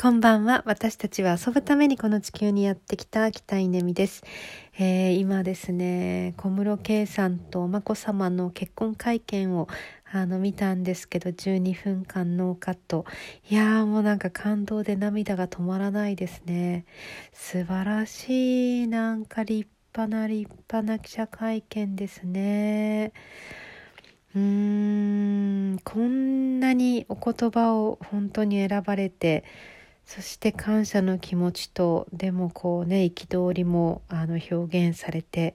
こんばんは。私たちは遊ぶためにこの地球にやってきた北稲美です。えー、今ですね、小室圭さんと眞子さまの結婚会見をあの見たんですけど、12分間ノーカット。いやーもうなんか感動で涙が止まらないですね。素晴らしい、なんか立派な立派な記者会見ですね。うーん、こんなにお言葉を本当に選ばれて、そして感謝の気持ちとでもこうね憤りもあの表現されて、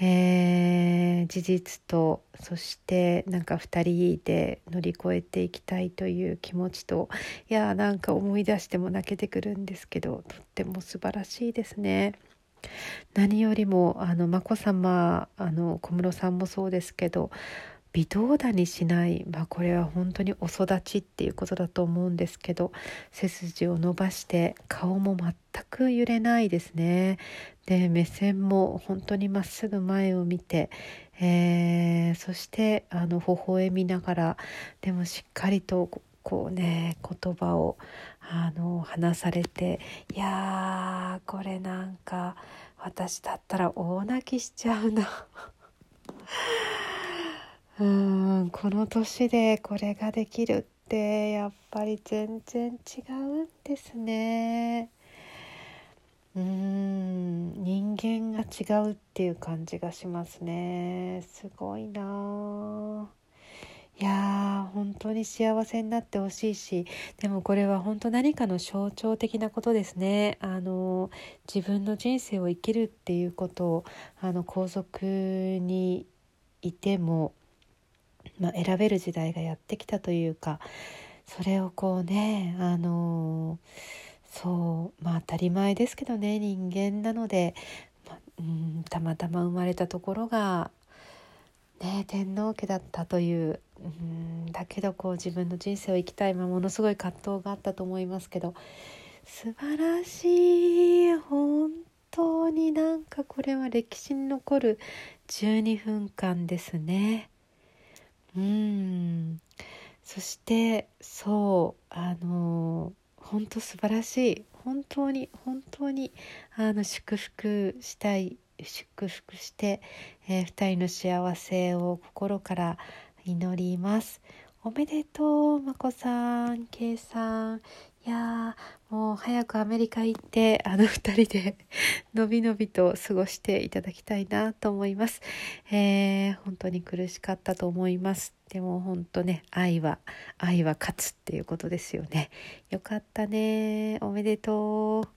えー、事実とそしてなんか2人で乗り越えていきたいという気持ちといやなんか思い出しても泣けてくるんですけどとっても素晴らしいですね。何よりもあの眞子さまあの小室さんもそうですけど微動だにしない、まあ、これは本当にお育ちっていうことだと思うんですけど背筋を伸ばして顔も全く揺れないですね。で目線も本当にまっすぐ前を見て、えー、そしてあの微笑みながらでもしっかりとこうね言葉をあの話されていやーこれなんか私だったら大泣きしちゃうな。うんこの年でこれができるってやっぱり全然違うんですね。うん人間が違うっていう感じがしますね。すごいな。いやー本当に幸せになってほしいしでもこれは本当何かの象徴的なことですね。あの自分の人生を生きるっていうことをあの皇族にいてもまあ、選べる時代がやってきたというかそれをこうねあのそうまあ当たり前ですけどね人間なので、まうんたまたま生まれたところが、ね、天皇家だったといううんだけどこう自分の人生を生きたい、まあ、ものすごい葛藤があったと思いますけど素晴らしい本当になんかこれは歴史に残る12分間ですね。うんそしてそうあの本当素晴らしい本当に本当にあの祝福したい祝福して、えー、2人の幸せを心から祈ります。おめでとう、まこさん、けいさん。いやー、もう早くアメリカ行って、あの 2人でのびのびと過ごしていただきたいなと思います。えー、本当に苦しかったと思います。でも本当ね、愛は、愛は勝つっていうことですよね。よかったね。おめでとう。